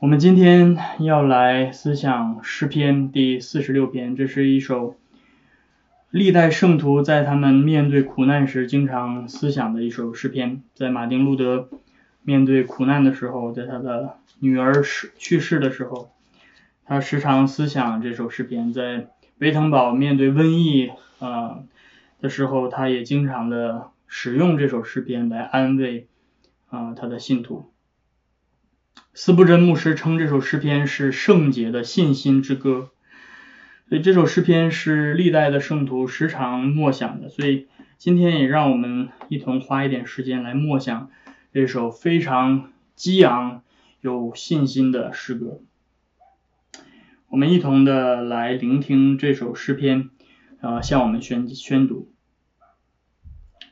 我们今天要来思想诗篇第四十六篇，这是一首历代圣徒在他们面对苦难时经常思想的一首诗篇。在马丁路德面对苦难的时候，在他的女儿逝去世的时候，他时常思想这首诗篇。在维滕堡面对瘟疫啊的时候，他也经常的使用这首诗篇来安慰啊他的信徒。斯布真牧师称这首诗篇是圣洁的信心之歌，所以这首诗篇是历代的圣徒时常默想的。所以今天也让我们一同花一点时间来默想这首非常激昂、有信心的诗歌。我们一同的来聆听这首诗篇，啊，向我们宣宣读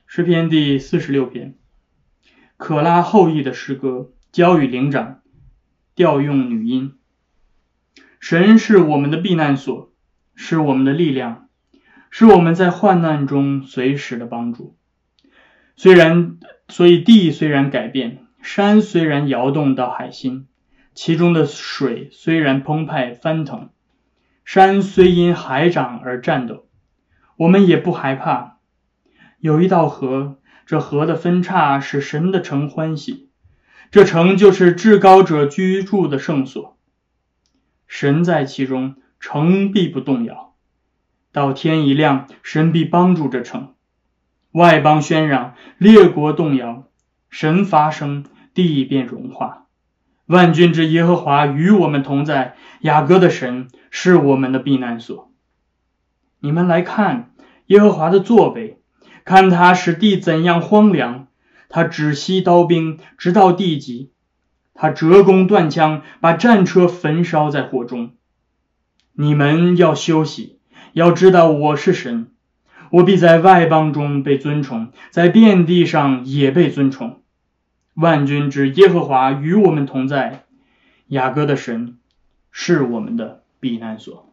诗篇第四十六篇，可拉后裔的诗歌，交与灵长。调用女音，神是我们的避难所，是我们的力量，是我们在患难中随时的帮助。虽然，所以地虽然改变，山虽然摇动到海心，其中的水虽然澎湃翻腾，山虽因海涨而颤抖，我们也不害怕。有一道河，这河的分叉使神的城欢喜。这城就是至高者居住的圣所，神在其中，城必不动摇。到天一亮，神必帮助这城。外邦喧嚷，列国动摇，神发声，地便融化。万军之耶和华与我们同在，雅各的神是我们的避难所。你们来看耶和华的作为，看他使地怎样荒凉。他止息刀兵，直到地极；他折弓断枪，把战车焚烧在火中。你们要休息，要知道我是神，我必在外邦中被尊崇，在遍地上也被尊崇。万军之耶和华与我们同在，雅各的神是我们的避难所。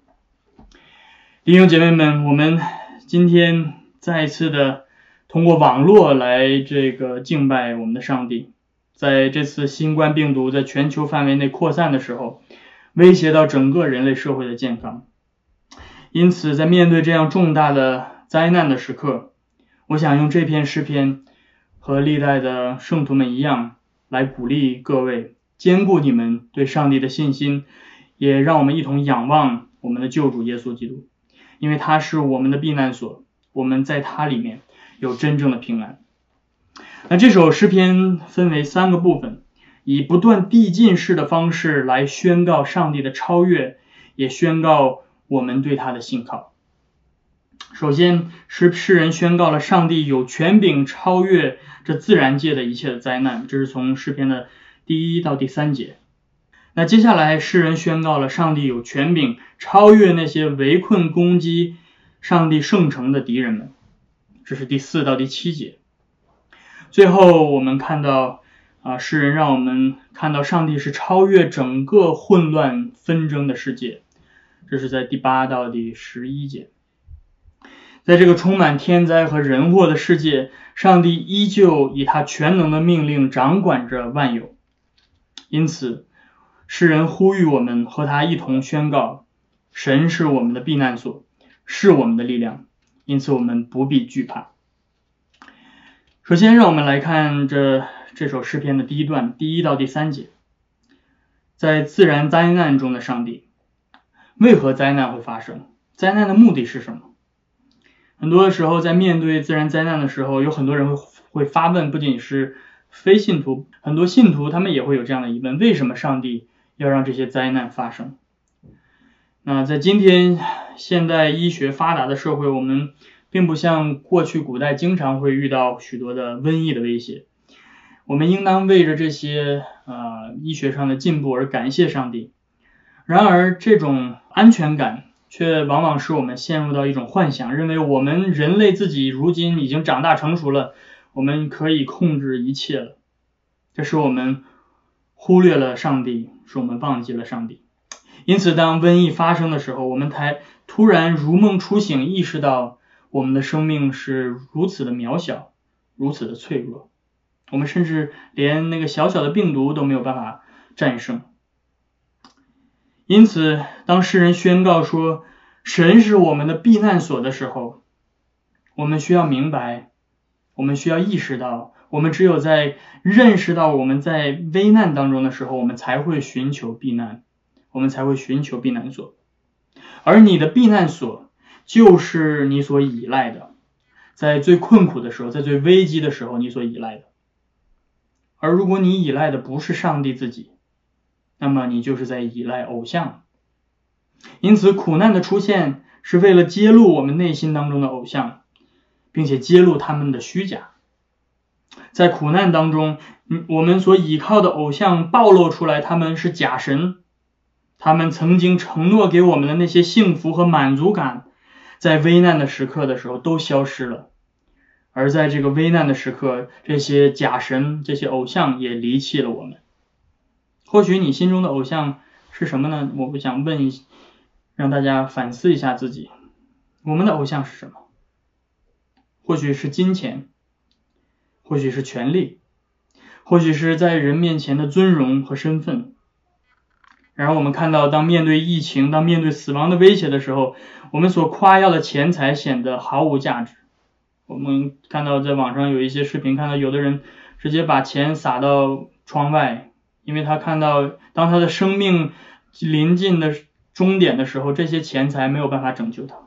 弟兄姐妹们，我们今天再次的。通过网络来这个敬拜我们的上帝，在这次新冠病毒在全球范围内扩散的时候，威胁到整个人类社会的健康。因此，在面对这样重大的灾难的时刻，我想用这篇诗篇和历代的圣徒们一样，来鼓励各位，坚固你们对上帝的信心，也让我们一同仰望我们的救主耶稣基督，因为他是我们的避难所，我们在他里面。有真正的平安。那这首诗篇分为三个部分，以不断递进式的方式来宣告上帝的超越，也宣告我们对他的信靠。首先是诗人宣告了上帝有权柄超越这自然界的一切的灾难，这是从诗篇的第一到第三节。那接下来诗人宣告了上帝有权柄超越那些围困攻击上帝圣城的敌人们。这是第四到第七节，最后我们看到啊，诗人让我们看到上帝是超越整个混乱纷争的世界。这是在第八到第十一节，在这个充满天灾和人祸的世界，上帝依旧以他全能的命令掌管着万有。因此，诗人呼吁我们和他一同宣告：神是我们的避难所，是我们的力量。因此，我们不必惧怕。首先，让我们来看这这首诗篇的第一段，第一到第三节。在自然灾难中的上帝，为何灾难会发生？灾难的目的是什么？很多时候，在面对自然灾难的时候，有很多人会会发问，不仅是非信徒，很多信徒他们也会有这样的疑问：为什么上帝要让这些灾难发生？那在今天现代医学发达的社会，我们并不像过去古代经常会遇到许多的瘟疫的威胁。我们应当为着这些呃医学上的进步而感谢上帝。然而，这种安全感却往往使我们陷入到一种幻想，认为我们人类自己如今已经长大成熟了，我们可以控制一切了。这使我们忽略了上帝，使我们忘记了上帝。因此，当瘟疫发生的时候，我们才突然如梦初醒，意识到我们的生命是如此的渺小，如此的脆弱。我们甚至连那个小小的病毒都没有办法战胜。因此，当诗人宣告说神是我们的避难所的时候，我们需要明白，我们需要意识到，我们只有在认识到我们在危难当中的时候，我们才会寻求避难，我们才会寻求避难所。而你的避难所就是你所依赖的，在最困苦的时候，在最危机的时候，你所依赖的。而如果你依赖的不是上帝自己，那么你就是在依赖偶像。因此，苦难的出现是为了揭露我们内心当中的偶像，并且揭露他们的虚假。在苦难当中，我们所依靠的偶像暴露出来，他们是假神。他们曾经承诺给我们的那些幸福和满足感，在危难的时刻的时候都消失了。而在这个危难的时刻，这些假神、这些偶像也离弃了我们。或许你心中的偶像是什么呢？我不想问一，让大家反思一下自己，我们的偶像是什么？或许是金钱，或许是权力，或许是在人面前的尊荣和身份。然后我们看到，当面对疫情、当面对死亡的威胁的时候，我们所夸耀的钱财显得毫无价值。我们看到在网上有一些视频，看到有的人直接把钱撒到窗外，因为他看到，当他的生命临近的终点的时候，这些钱财没有办法拯救他。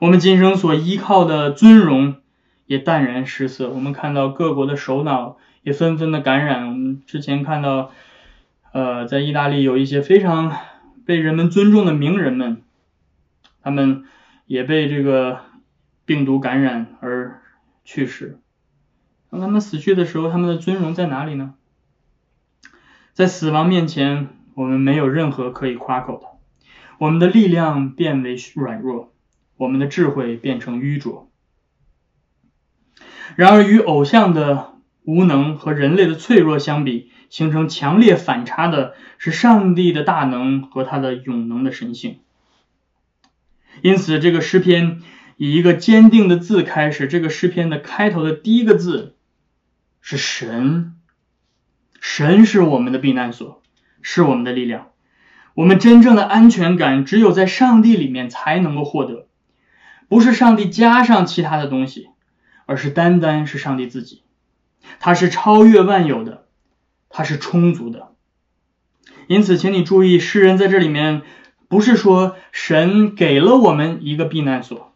我们今生所依靠的尊荣也淡然失色。我们看到各国的首脑也纷纷的感染。我们之前看到。呃，在意大利有一些非常被人们尊重的名人们，他们也被这个病毒感染而去世。当他们死去的时候，他们的尊荣在哪里呢？在死亡面前，我们没有任何可以夸口的。我们的力量变为软弱，我们的智慧变成愚拙。然而，与偶像的无能和人类的脆弱相比，形成强烈反差的是上帝的大能和他的永能的神性。因此，这个诗篇以一个坚定的字开始。这个诗篇的开头的第一个字是“神”，神是我们的避难所，是我们的力量。我们真正的安全感只有在上帝里面才能够获得，不是上帝加上其他的东西，而是单单是上帝自己。他是超越万有的。它是充足的，因此，请你注意，诗人在这里面不是说神给了我们一个避难所，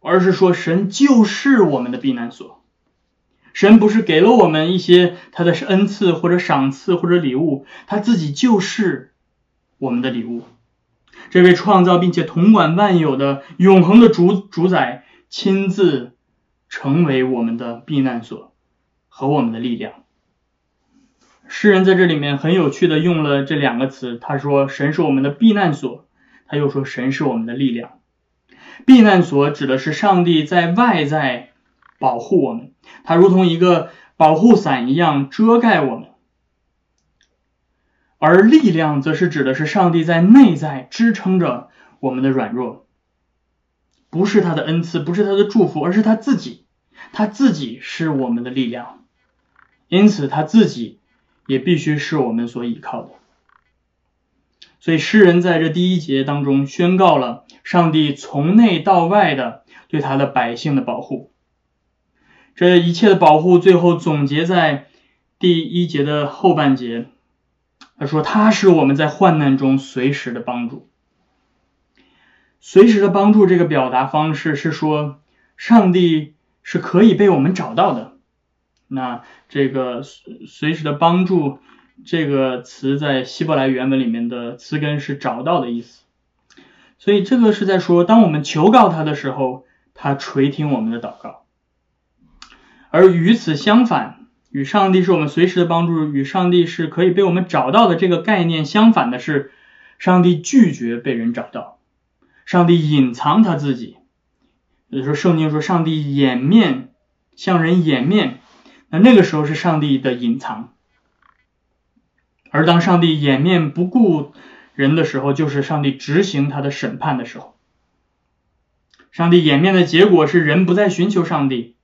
而是说神就是我们的避难所。神不是给了我们一些他的恩赐或者赏赐或者礼物，他自己就是我们的礼物。这位创造并且统管万有的永恒的主主宰，亲自成为我们的避难所和我们的力量。诗人在这里面很有趣的用了这两个词，他说神是我们的避难所，他又说神是我们的力量。避难所指的是上帝在外在保护我们，他如同一个保护伞一样遮盖我们；而力量则是指的是上帝在内在支撑着我们的软弱，不是他的恩赐，不是他的祝福，而是他自己，他自己是我们的力量，因此他自己。也必须是我们所依靠的，所以诗人在这第一节当中宣告了上帝从内到外的对他的百姓的保护。这一切的保护最后总结在第一节的后半节，他说他是我们在患难中随时的帮助。随时的帮助这个表达方式是说，上帝是可以被我们找到的。那这个随时的帮助这个词在希伯来原文里面的词根是找到的意思，所以这个是在说，当我们求告他的时候，他垂听我们的祷告。而与此相反，与上帝是我们随时的帮助，与上帝是可以被我们找到的这个概念相反的是，上帝拒绝被人找到，上帝隐藏他自己。有时候圣经说，上帝掩面向人掩面。那那个时候是上帝的隐藏，而当上帝掩面不顾人的时候，就是上帝执行他的审判的时候。上帝掩面的结果是人不再寻求上帝。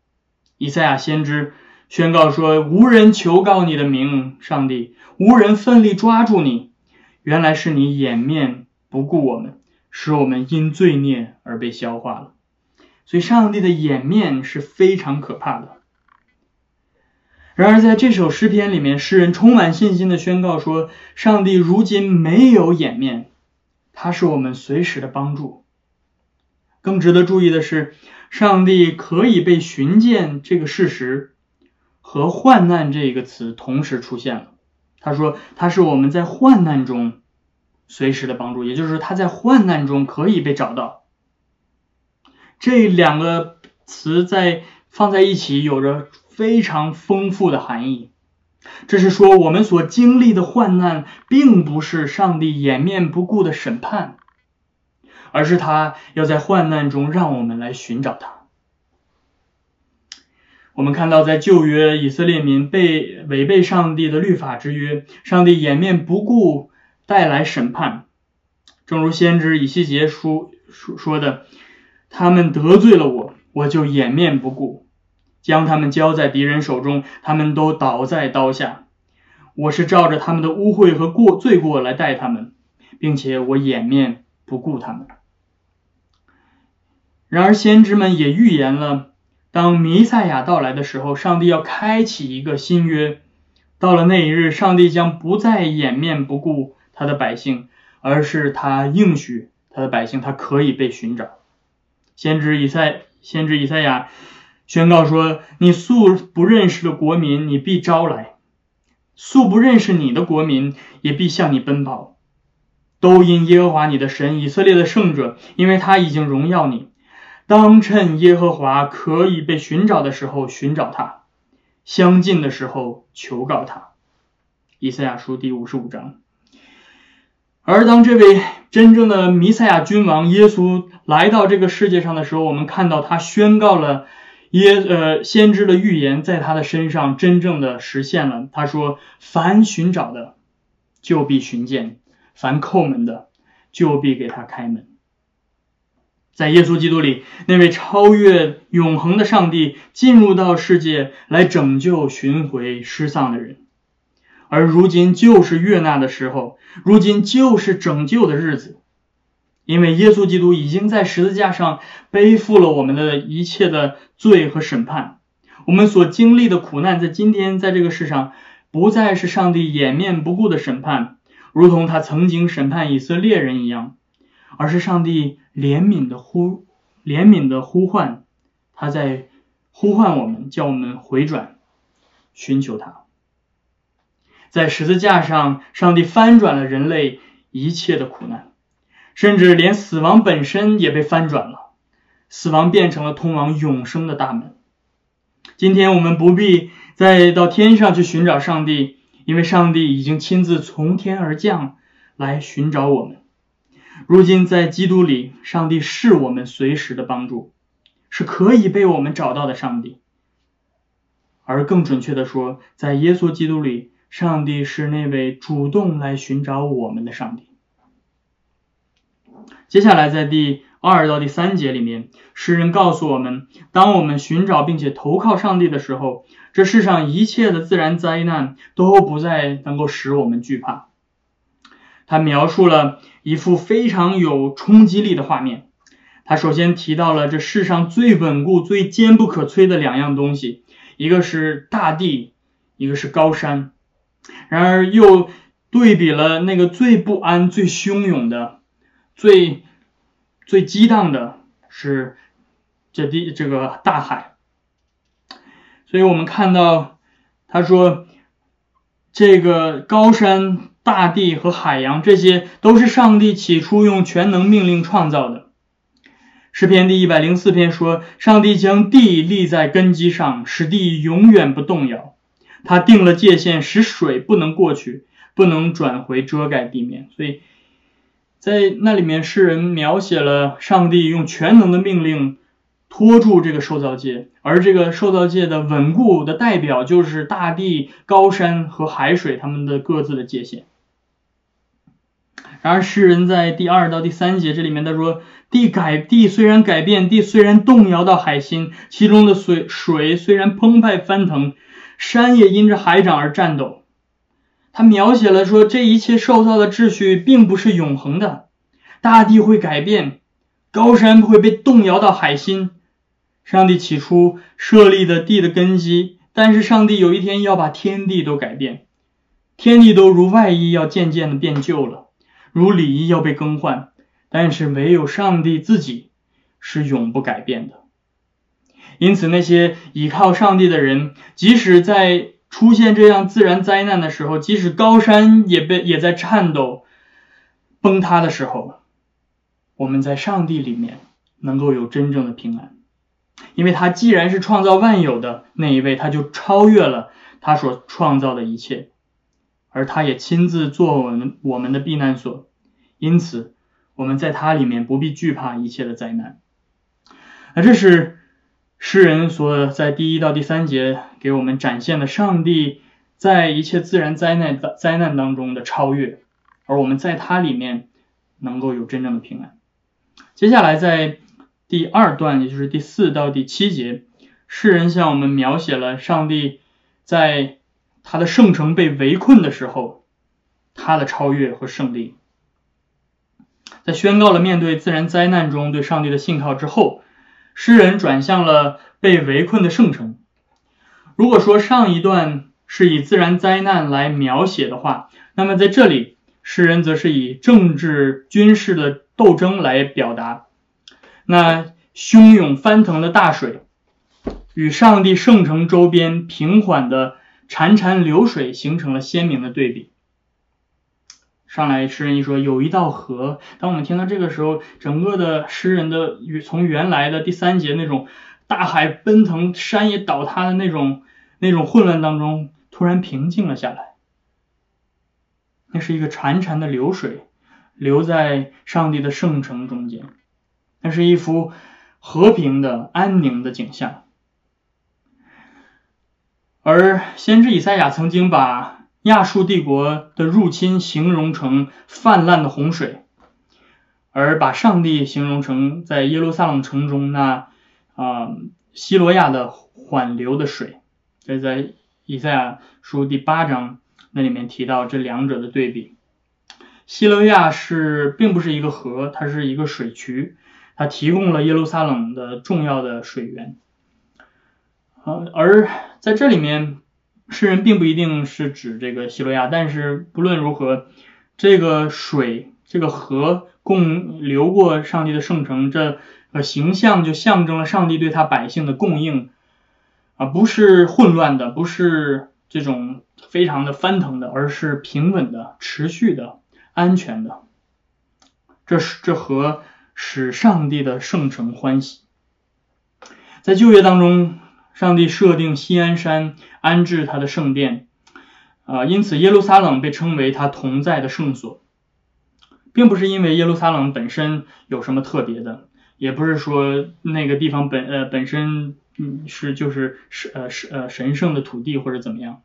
以赛亚先知宣告说：“无人求告你的名，上帝；无人奋力抓住你，原来是你掩面不顾我们，使我们因罪孽而被消化了。所以，上帝的掩面是非常可怕的。然而，在这首诗篇里面，诗人充满信心的宣告说：“上帝如今没有掩面，他是我们随时的帮助。”更值得注意的是，上帝可以被寻见这个事实和患难这个词同时出现了。他说：“他是我们在患难中随时的帮助，也就是说，他在患难中可以被找到。”这两个词在放在一起，有着。非常丰富的含义，这是说我们所经历的患难，并不是上帝掩面不顾的审判，而是他要在患难中让我们来寻找他。我们看到，在旧约以色列民被违背上帝的律法之约，上帝掩面不顾带来审判，正如先知以西结书说说的：“他们得罪了我，我就掩面不顾。”将他们交在敌人手中，他们都倒在刀下。我是照着他们的污秽和过罪过来待他们，并且我掩面不顾他们。然而，先知们也预言了，当弥赛亚到来的时候，上帝要开启一个新约。到了那一日，上帝将不再掩面不顾他的百姓，而是他应许他的百姓，他可以被寻找。先知以赛，先知以赛亚。宣告说：“你素不认识的国民，你必招来；素不认识你的国民，也必向你奔跑。都因耶和华你的神以色列的圣者，因为他已经荣耀你。当趁耶和华可以被寻找的时候寻找他，相近的时候求告他。”以赛亚书第五十五章。而当这位真正的弥赛亚君王耶稣来到这个世界上的时候，我们看到他宣告了。耶呃，先知的预言在他的身上真正的实现了。他说：“凡寻找的，就必寻见；凡叩门的，就必给他开门。”在耶稣基督里，那位超越永恒的上帝进入到世界来拯救寻回失丧的人，而如今就是悦纳的时候，如今就是拯救的日子。因为耶稣基督已经在十字架上背负了我们的一切的罪和审判，我们所经历的苦难，在今天在这个世上不再是上帝掩面不顾的审判，如同他曾经审判以色列人一样，而是上帝怜悯的呼怜悯的呼唤，他在呼唤我们，叫我们回转，寻求他。在十字架上，上帝翻转了人类一切的苦难。甚至连死亡本身也被翻转了，死亡变成了通往永生的大门。今天我们不必再到天上去寻找上帝，因为上帝已经亲自从天而降来寻找我们。如今在基督里，上帝是我们随时的帮助，是可以被我们找到的上帝。而更准确的说，在耶稣基督里，上帝是那位主动来寻找我们的上帝。接下来，在第二到第三节里面，诗人告诉我们，当我们寻找并且投靠上帝的时候，这世上一切的自然灾难都不再能够使我们惧怕。他描述了一幅非常有冲击力的画面。他首先提到了这世上最稳固、最坚不可摧的两样东西，一个是大地，一个是高山。然而又对比了那个最不安、最汹涌的。最最激荡的是这地这个大海，所以我们看到他说，这个高山、大地和海洋，这些都是上帝起初用全能命令创造的。诗篇第一百零四篇说，上帝将地立在根基上，使地永远不动摇。他定了界限，使水不能过去，不能转回遮盖地面。所以。在那里面，诗人描写了上帝用全能的命令托住这个受造界，而这个受造界的稳固的代表就是大地、高山和海水，他们的各自的界限。然而，诗人在第二到第三节这里面他说：“地改地虽然改变，地虽然动摇到海心，其中的水水虽然澎湃翻腾，山也因着海涨而颤抖。”他描写了说这一切受造的秩序并不是永恒的，大地会改变，高山会被动摇到海心。上帝起初设立的地的根基，但是上帝有一天要把天地都改变，天地都如外衣要渐渐的变旧了，如礼仪要被更换，但是唯有上帝自己是永不改变的。因此，那些倚靠上帝的人，即使在出现这样自然灾难的时候，即使高山也被也在颤抖、崩塌的时候，我们在上帝里面能够有真正的平安。因为他既然是创造万有的那一位，他就超越了他所创造的一切，而他也亲自做我们我们的避难所，因此我们在他里面不必惧怕一切的灾难。那这是诗人所在第一到第三节给我们展现的上帝在一切自然灾难灾难当中的超越，而我们在他里面能够有真正的平安。接下来在。第二段，也就是第四到第七节，诗人向我们描写了上帝在他的圣城被围困的时候，他的超越和胜利。在宣告了面对自然灾难中对上帝的信靠之后，诗人转向了被围困的圣城。如果说上一段是以自然灾难来描写的话，那么在这里，诗人则是以政治军事的斗争来表达。那汹涌翻腾的大水，与上帝圣城周边平缓的潺潺流水形成了鲜明的对比。上来诗人一说有一道河，当我们听到这个时候，整个的诗人的从原来的第三节那种大海奔腾、山也倒塌的那种那种混乱当中，突然平静了下来。那是一个潺潺的流水，流在上帝的圣城中间。那是一幅和平的、安宁的景象，而先知以赛亚曾经把亚述帝国的入侵形容成泛滥的洪水，而把上帝形容成在耶路撒冷城中那啊希罗亚的缓流的水。这在以赛亚书第八章那里面提到这两者的对比。希罗亚是并不是一个河，它是一个水渠。它提供了耶路撒冷的重要的水源，呃，而在这里面，诗人并不一定是指这个希罗亚，但是不论如何，这个水，这个河供流过上帝的圣城，这个形象就象征了上帝对他百姓的供应，啊，不是混乱的，不是这种非常的翻腾的，而是平稳的、持续的、安全的，这是这河。使上帝的圣城欢喜。在旧约当中，上帝设定西安山安置他的圣殿，啊，因此耶路撒冷被称为他同在的圣所，并不是因为耶路撒冷本身有什么特别的，也不是说那个地方本呃本身嗯是就是是呃是呃神圣的土地或者怎么样，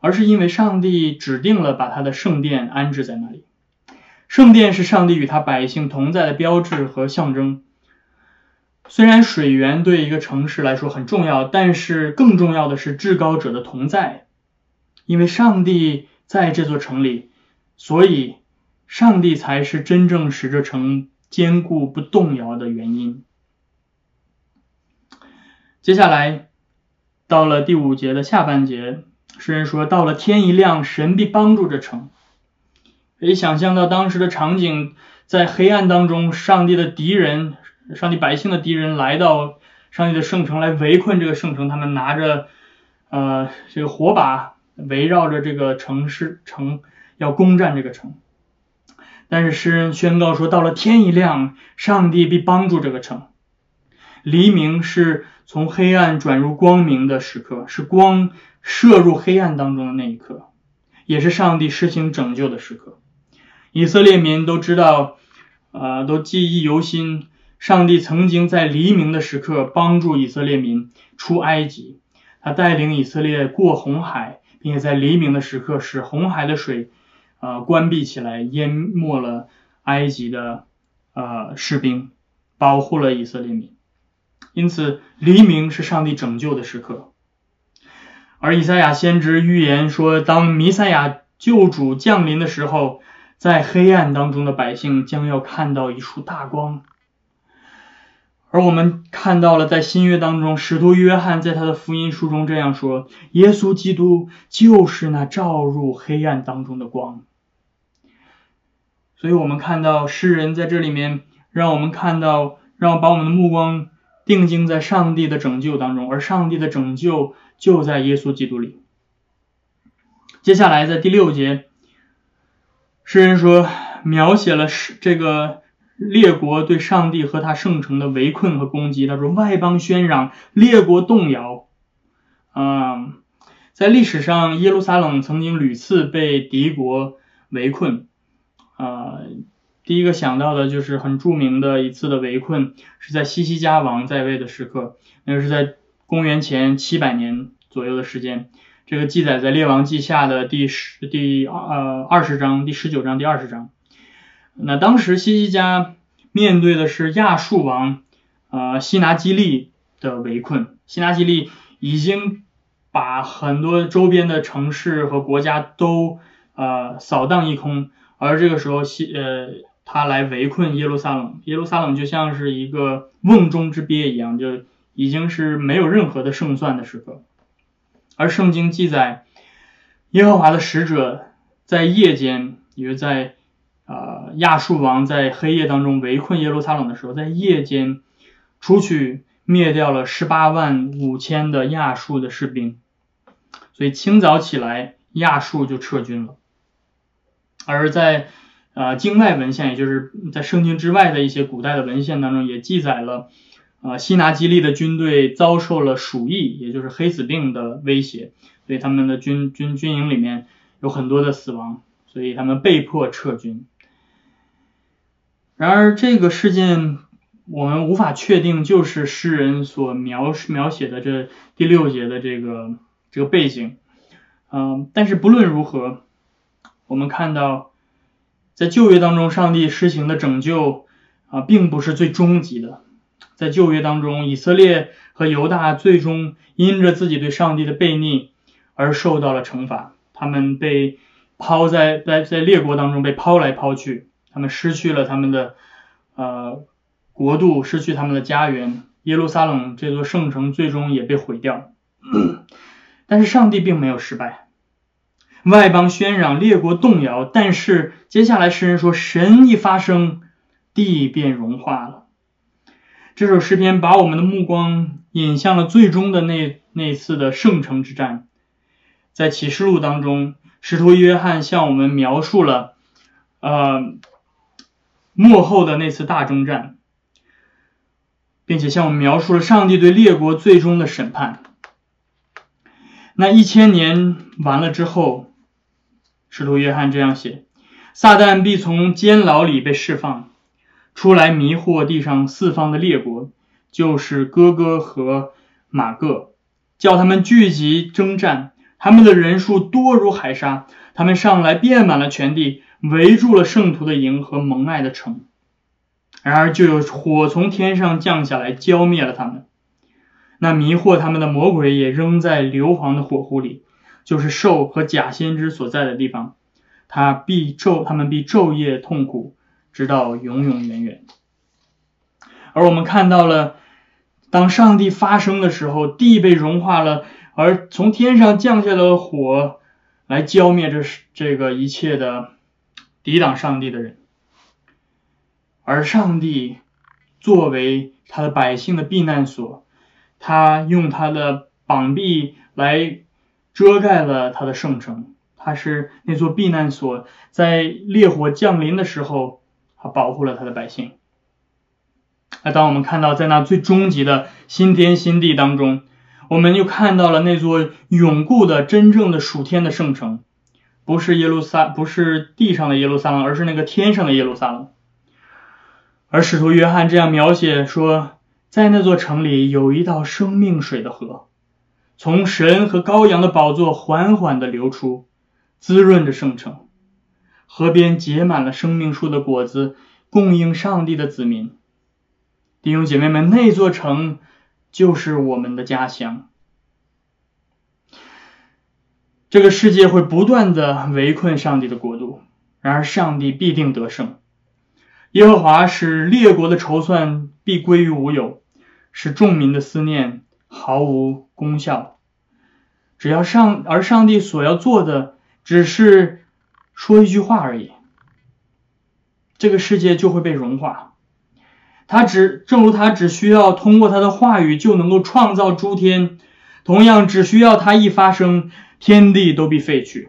而是因为上帝指定了把他的圣殿安置在那里。圣殿是上帝与他百姓同在的标志和象征。虽然水源对一个城市来说很重要，但是更重要的是至高者的同在。因为上帝在这座城里，所以上帝才是真正使这城坚固不动摇的原因。接下来到了第五节的下半节，诗人说：“到了天一亮，神必帮助这城。”可以想象到当时的场景，在黑暗当中，上帝的敌人，上帝百姓的敌人来到上帝的圣城来围困这个圣城，他们拿着呃这个火把围绕着这个城市城要攻占这个城。但是诗人宣告说，到了天一亮，上帝必帮助这个城。黎明是从黑暗转入光明的时刻，是光射入黑暗当中的那一刻，也是上帝施行拯救的时刻。以色列民都知道，啊，都记忆犹新。上帝曾经在黎明的时刻帮助以色列民出埃及，他带领以色列过红海，并且在黎明的时刻使红海的水，呃，关闭起来，淹没了埃及的呃士兵，保护了以色列民。因此，黎明是上帝拯救的时刻。而以赛亚先知预言说，当弥赛亚救主降临的时候，在黑暗当中的百姓将要看到一束大光。而我们看到了，在新约当中，使徒约翰在他的福音书中这样说：耶稣基督就是那照入黑暗当中的光。所以，我们看到诗人在这里面，让我们看到，让我把我们的目光定睛在上帝的拯救当中，而上帝的拯救。就在耶稣基督里。接下来，在第六节，诗人说，描写了是这个列国对上帝和他圣城的围困和攻击。他说，外邦喧嚷，列国动摇。嗯，在历史上，耶路撒冷曾经屡次被敌国围困。啊，第一个想到的就是很著名的一次的围困，是在西西家王在位的时刻，那是在。公元前七百年左右的时间，这个记载在《列王记下》的第十、第二呃二十章、第十九章、第二十章。那当时西西家面对的是亚述王呃西拿基利的围困，西拿基利已经把很多周边的城市和国家都呃扫荡一空，而这个时候西呃他来围困耶路撒冷，耶路撒冷就像是一个瓮中之鳖一样，就。已经是没有任何的胜算的时刻，而圣经记载，耶和华的使者在夜间，也就是在亚述王在黑夜当中围困耶路撒冷的时候，在夜间出去灭掉了十八万五千的亚述的士兵，所以清早起来亚述就撤军了，而在啊经外文献，也就是在圣经之外的一些古代的文献当中，也记载了。啊，西拿基利的军队遭受了鼠疫，也就是黑死病的威胁，所以他们的军军军营里面有很多的死亡，所以他们被迫撤军。然而，这个事件我们无法确定就是诗人所描描写的这第六节的这个这个背景。嗯，但是不论如何，我们看到在旧约当中，上帝施行的拯救啊，并不是最终极的。在旧约当中，以色列和犹大最终因着自己对上帝的悖逆而受到了惩罚。他们被抛在在在列国当中被抛来抛去，他们失去了他们的呃国度，失去他们的家园。耶路撒冷这座圣城最终也被毁掉。但是上帝并没有失败，外邦喧嚷，列国动摇。但是接下来诗人说，神一发声，地便融化了。这首诗篇把我们的目光引向了最终的那那次的圣城之战，在启示录当中，使徒约翰向我们描述了，呃，幕后的那次大征战，并且向我们描述了上帝对列国最终的审判。那一千年完了之后，使徒约翰这样写：撒旦必从监牢里被释放。出来迷惑地上四方的列国，就是哥哥和马各，叫他们聚集征战。他们的人数多如海沙，他们上来遍满了全地，围住了圣徒的营和蒙爱的城。然而就有火从天上降下来，浇灭了他们。那迷惑他们的魔鬼也扔在硫磺的火湖里，就是兽和假先知所在的地方。他必昼，他们必昼夜痛苦。直到永永远远。而我们看到了，当上帝发生的时候，地被融化了，而从天上降下了火，来浇灭这这个一切的抵挡上帝的人。而上帝作为他的百姓的避难所，他用他的膀臂来遮盖了他的圣城，他是那座避难所，在烈火降临的时候。他保护了他的百姓。那当我们看到在那最终极的新天新地当中，我们又看到了那座永固的真正的属天的圣城，不是耶路撒，不是地上的耶路撒冷，而是那个天上的耶路撒冷。而使徒约翰这样描写说，在那座城里有一道生命水的河，从神和羔羊的宝座缓缓的流出，滋润着圣城。河边结满了生命树的果子，供应上帝的子民。弟兄姐妹们，那座城就是我们的家乡。这个世界会不断的围困上帝的国度，然而上帝必定得胜。耶和华使列国的筹算必归于无有，使众民的思念毫无功效。只要上，而上帝所要做的只是说一句话而已，这个世界就会被融化。他只，正如他只需要通过他的话语就能够创造诸天，同样只需要他一发声，天地都必废去。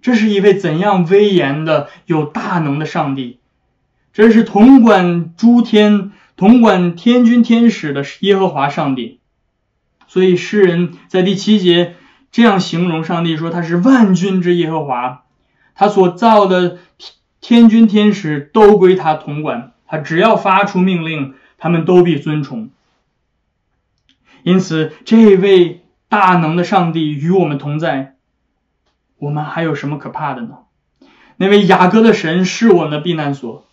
这是一位怎样威严的、有大能的上帝！这是统管诸天、统管天君天使的耶和华上帝。所以诗人在第七节这样形容上帝说：“他是万军之耶和华，他所造的天天君天使都归他统管，他只要发出命令，他们都必遵从。”因此，这位大能的上帝与我们同在，我们还有什么可怕的呢？那位雅各的神是我们的避难所。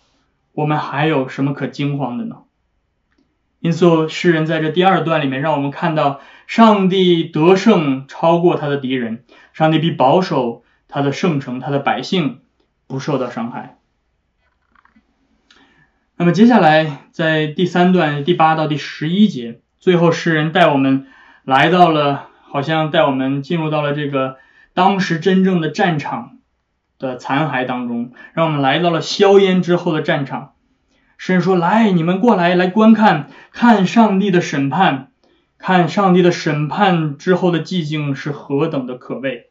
我们还有什么可惊慌的呢？因此，诗人在这第二段里面，让我们看到上帝得胜超过他的敌人，上帝必保守他的圣城，他的百姓不受到伤害。那么接下来，在第三段第八到第十一节，最后诗人带我们来到了，好像带我们进入到了这个当时真正的战场。的残骸当中，让我们来到了硝烟之后的战场。神说：“来，你们过来，来观看，看上帝的审判，看上帝的审判之后的寂静是何等的可畏。”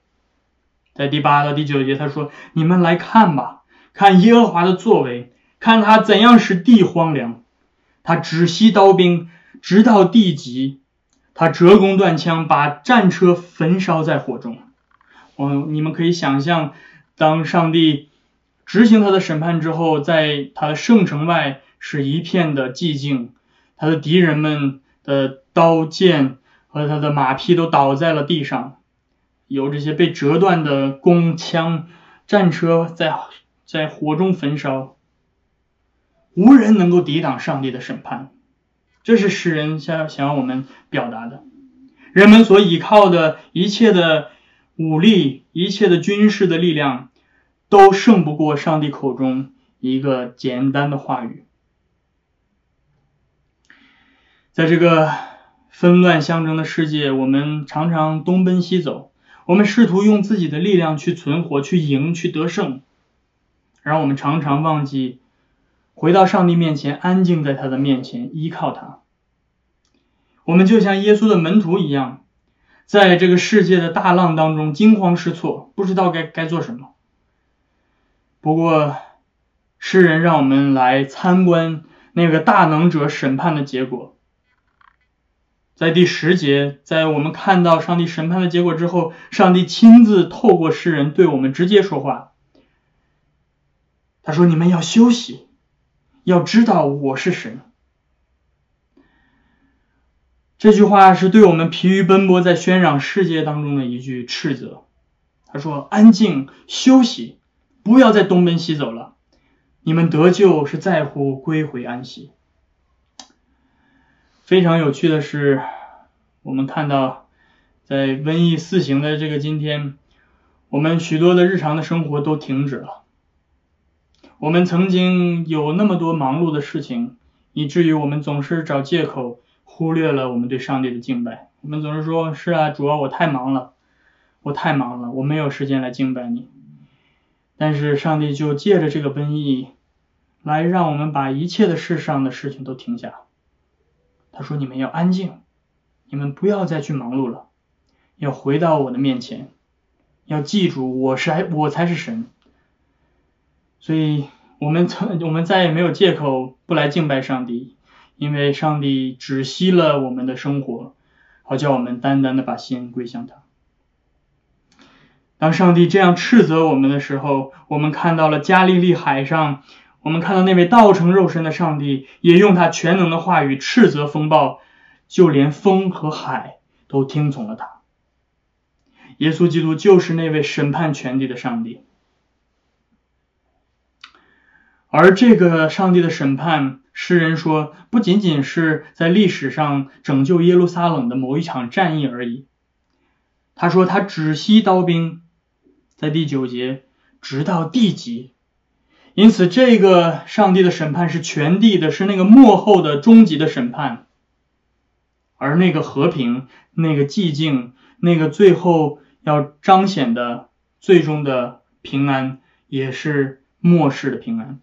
在第八到第九节，他说：“你们来看吧，看耶和华的作为，看他怎样使地荒凉。他止息刀兵，直到地极；他折弓断枪，把战车焚烧在火中。”嗯，你们可以想象。当上帝执行他的审判之后，在他的圣城外是一片的寂静，他的敌人们的刀剑和他的马匹都倒在了地上，有这些被折断的弓枪、战车在在火中焚烧，无人能够抵挡上帝的审判。这是诗人想想要我们表达的，人们所依靠的一切的。武力一切的军事的力量都胜不过上帝口中一个简单的话语。在这个纷乱相争的世界，我们常常东奔西走，我们试图用自己的力量去存活、去赢、去得胜，然后我们常常忘记回到上帝面前，安静在他的面前，依靠他。我们就像耶稣的门徒一样。在这个世界的大浪当中惊慌失措，不知道该该做什么。不过，诗人让我们来参观那个大能者审判的结果。在第十节，在我们看到上帝审判的结果之后，上帝亲自透过诗人对我们直接说话。他说：“你们要休息，要知道我是谁。”这句话是对我们疲于奔波在喧嚷世界当中的一句斥责。他说：“安静，休息，不要再东奔西走了。你们得救是在乎归回安息。”非常有趣的是，我们看到在瘟疫四行的这个今天，我们许多的日常的生活都停止了。我们曾经有那么多忙碌的事情，以至于我们总是找借口。忽略了我们对上帝的敬拜，我们总是说：“是啊，主要，我太忙了，我太忙了，我没有时间来敬拜你。”但是上帝就借着这个瘟疫，来让我们把一切的世上的事情都停下。他说：“你们要安静，你们不要再去忙碌了，要回到我的面前，要记住我是我才是神。”所以，我们曾 我们再也没有借口不来敬拜上帝。因为上帝止息了我们的生活，好叫我们单单的把心归向他。当上帝这样斥责我们的时候，我们看到了加利利海上，我们看到那位道成肉身的上帝，也用他全能的话语斥责风暴，就连风和海都听从了他。耶稣基督就是那位审判全地的上帝，而这个上帝的审判。诗人说，不仅仅是在历史上拯救耶路撒冷的某一场战役而已，他说他止息刀兵，在第九节，直到地极。因此，这个上帝的审判是全地的，是那个幕后的终极的审判。而那个和平、那个寂静、那个最后要彰显的最终的平安，也是末世的平安。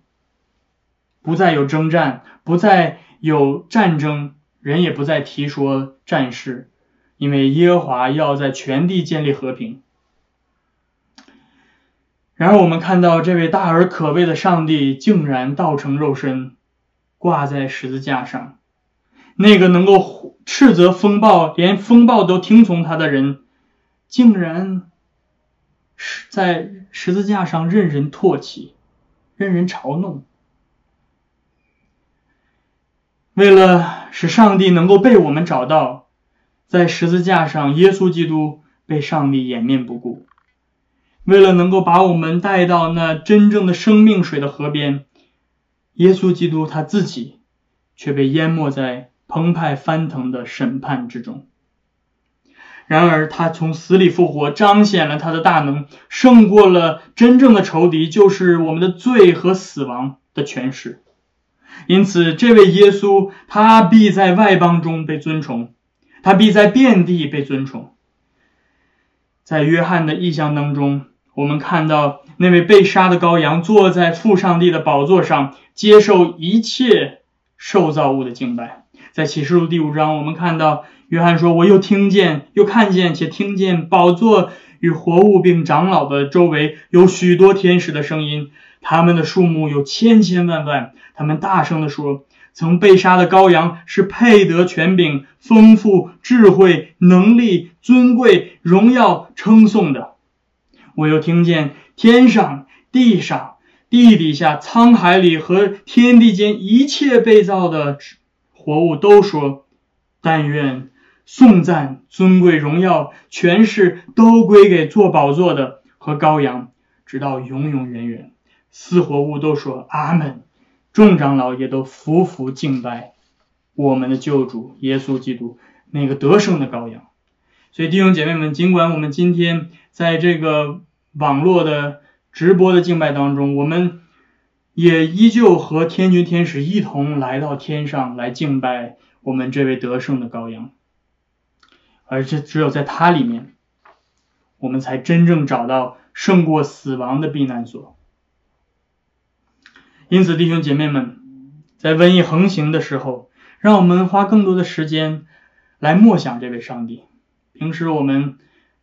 不再有征战，不再有战争，人也不再提说战事，因为耶和华要在全地建立和平。然而，我们看到这位大而可畏的上帝竟然道成肉身，挂在十字架上。那个能够斥责风暴，连风暴都听从他的人，竟然是在十字架上任人唾弃，任人嘲弄。为了使上帝能够被我们找到，在十字架上，耶稣基督被上帝掩面不顾。为了能够把我们带到那真正的生命水的河边，耶稣基督他自己却被淹没在澎湃翻腾的审判之中。然而，他从死里复活，彰显了他的大能，胜过了真正的仇敌，就是我们的罪和死亡的权势。因此，这位耶稣，他必在外邦中被尊崇，他必在遍地被尊崇。在约翰的意象当中。我们看到那位被杀的羔羊坐在父上帝的宝座上，接受一切受造物的敬拜。在启示录第五章，我们看到约翰说：“我又听见，又看见，且听见宝座与活物并长老的周围有许多天使的声音，他们的数目有千千万万。他们大声地说：曾被杀的羔羊是配得权柄、丰富、智慧、能力、尊贵、荣耀、称颂的。”我又听见天上、地上、地底下、沧海里和天地间一切被造的活物都说：“但愿颂赞、尊贵、荣耀、权势都归给做宝座的和羔羊，直到永永远远。”四活物都说：“阿门。”众长老也都服服敬拜我们的救主耶稣基督，那个得胜的羔羊。所以弟兄姐妹们，尽管我们今天在这个。网络的直播的敬拜当中，我们也依旧和天君天使一同来到天上来敬拜我们这位得胜的羔羊，而且只有在他里面，我们才真正找到胜过死亡的避难所。因此，弟兄姐妹们，在瘟疫横行的时候，让我们花更多的时间来默想这位上帝。平时我们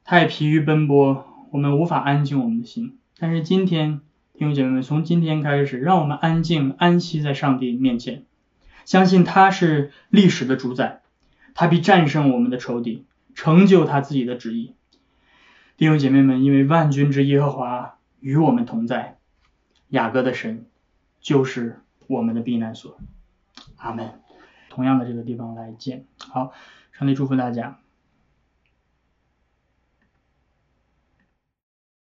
太疲于奔波。我们无法安静我们的心，但是今天，弟兄姐妹们，从今天开始，让我们安静安息在上帝面前，相信他是历史的主宰，他必战胜我们的仇敌，成就他自己的旨意。弟兄姐妹们，因为万军之耶和华与我们同在，雅各的神就是我们的避难所。阿门。同样的这个地方来见。好，上帝祝福大家。